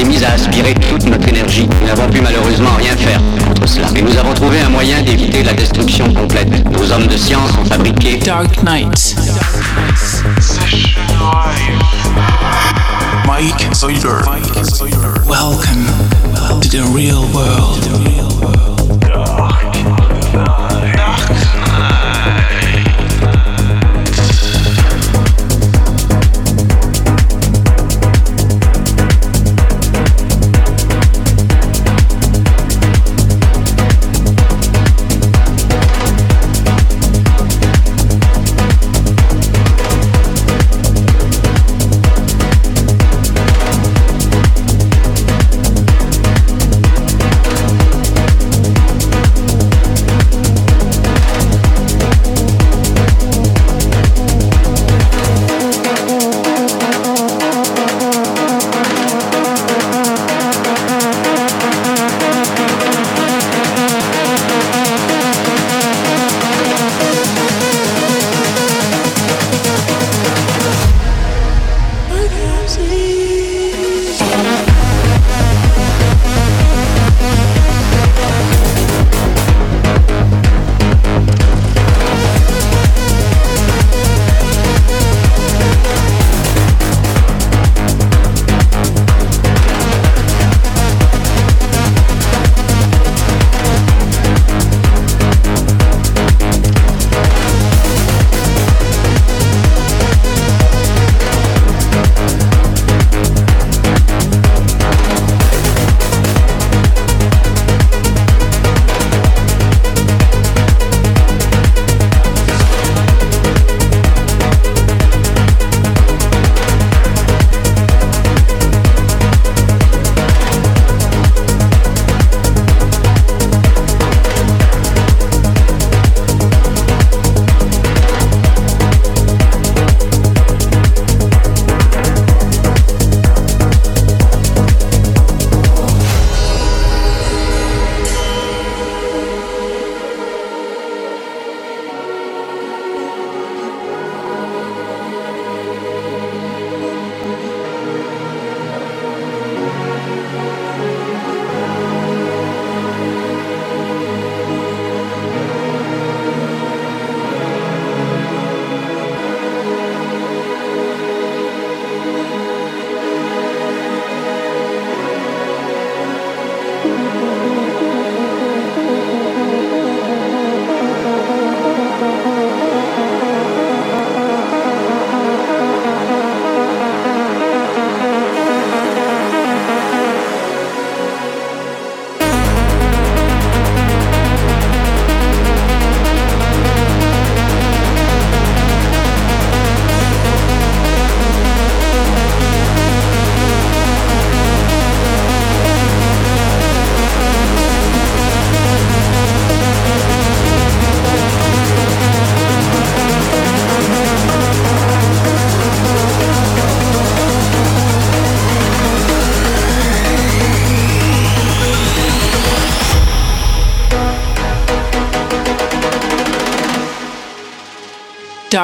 s'est mise à aspirer toute notre énergie. Nous n'avons pu malheureusement rien faire contre cela. Mais nous avons trouvé un moyen d'éviter la destruction complète. Nos hommes de science ont fabriqué Dark Knight. Mike Zoider. Welcome to the real world. Dark Knight.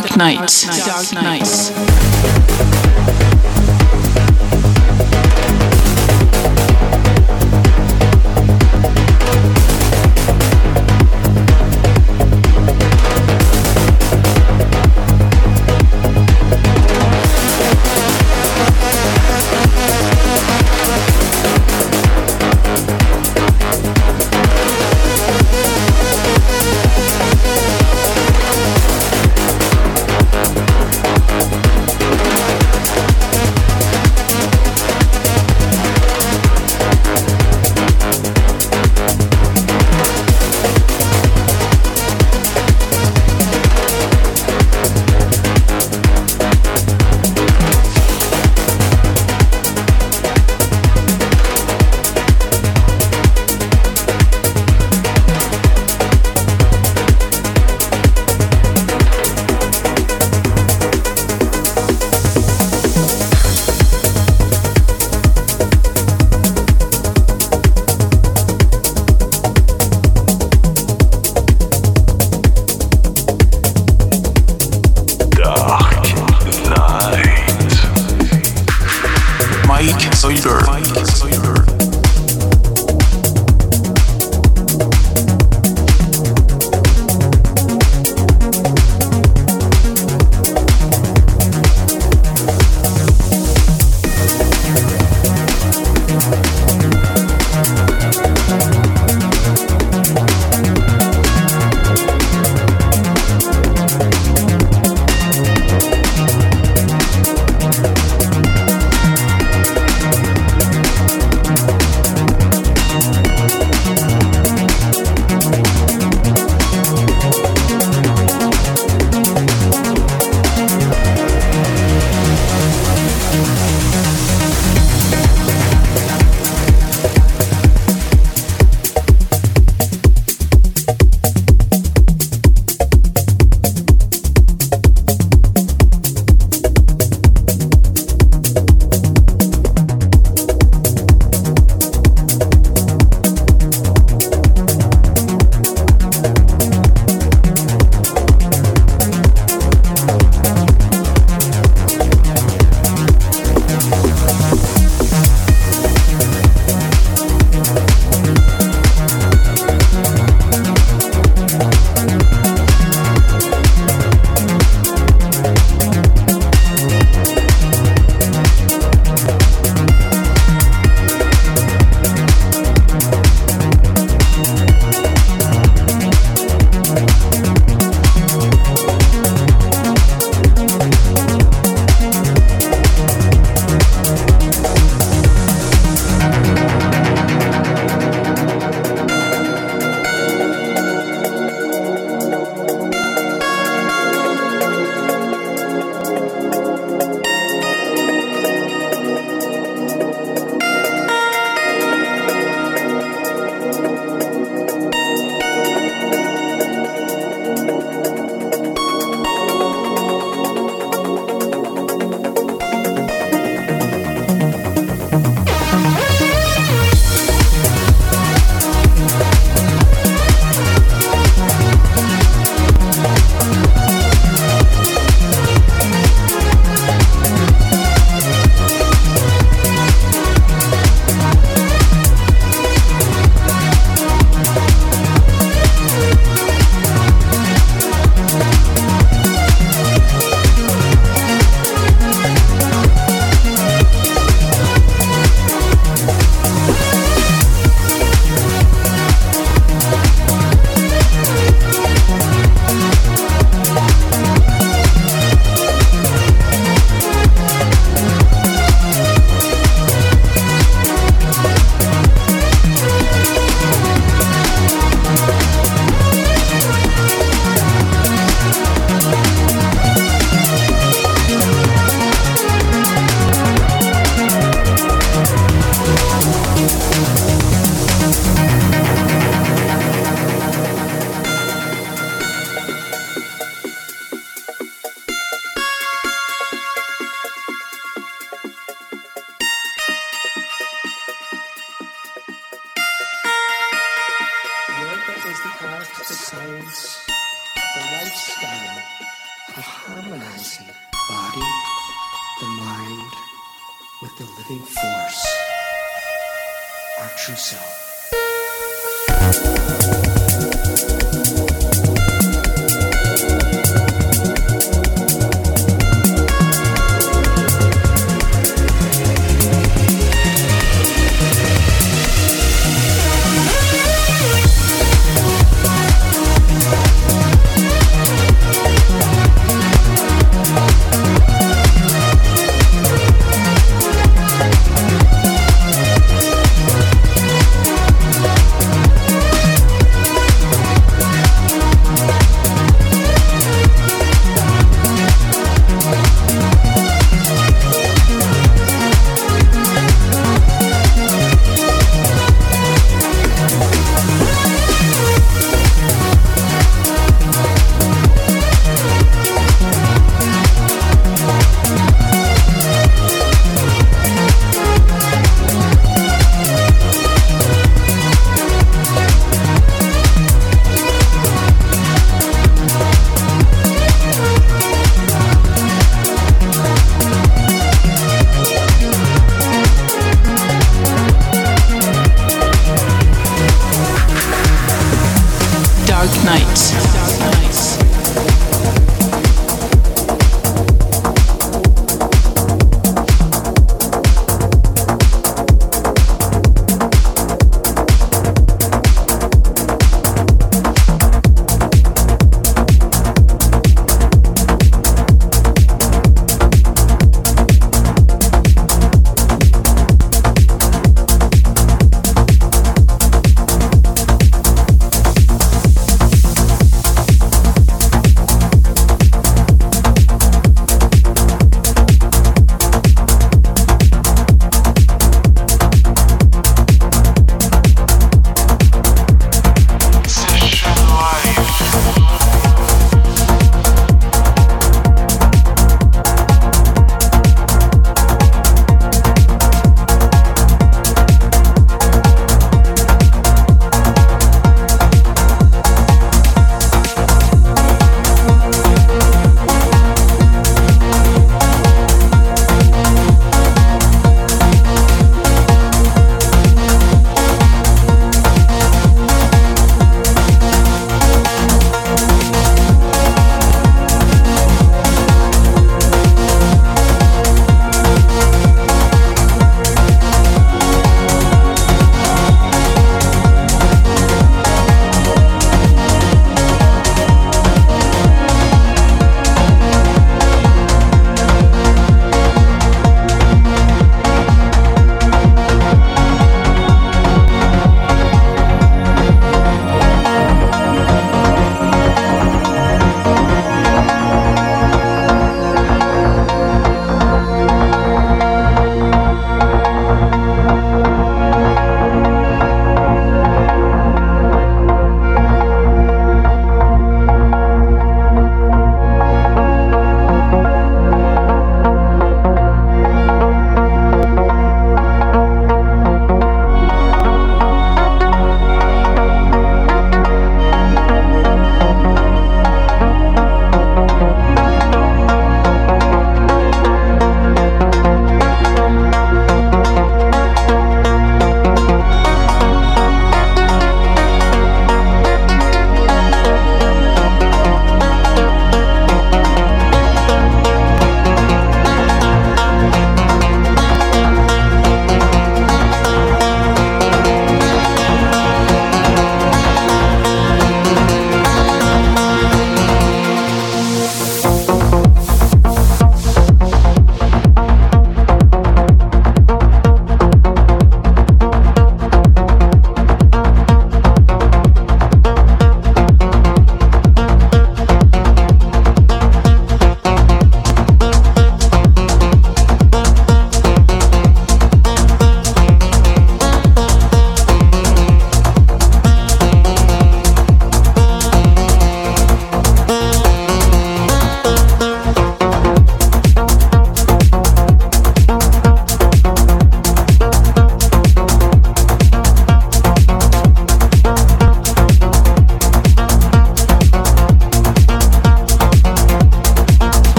dark nights. Dark nights.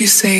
You say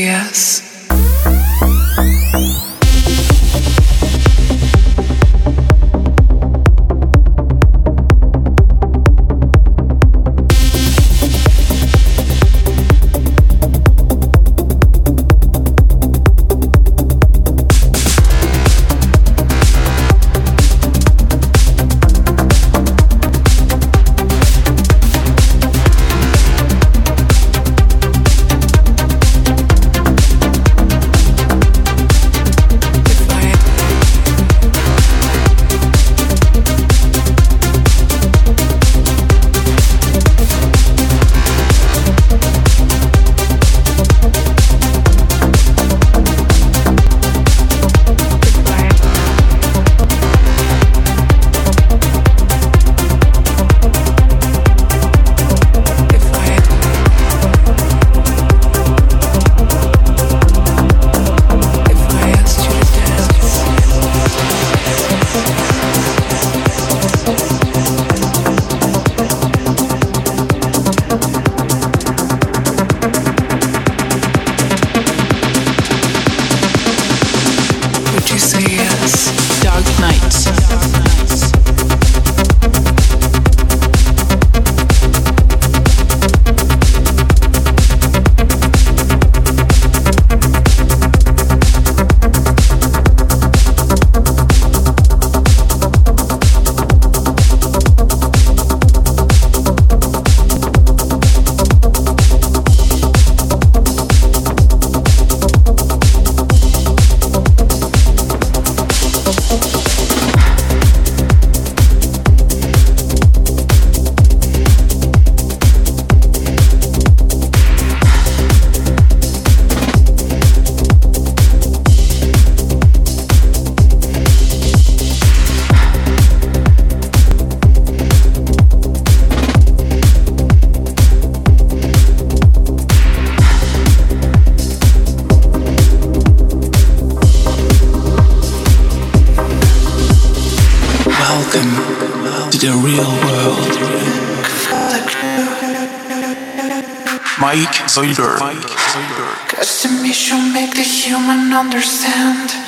Welcome to the real world. Mike Zoidberg. Custom mission make the human understand.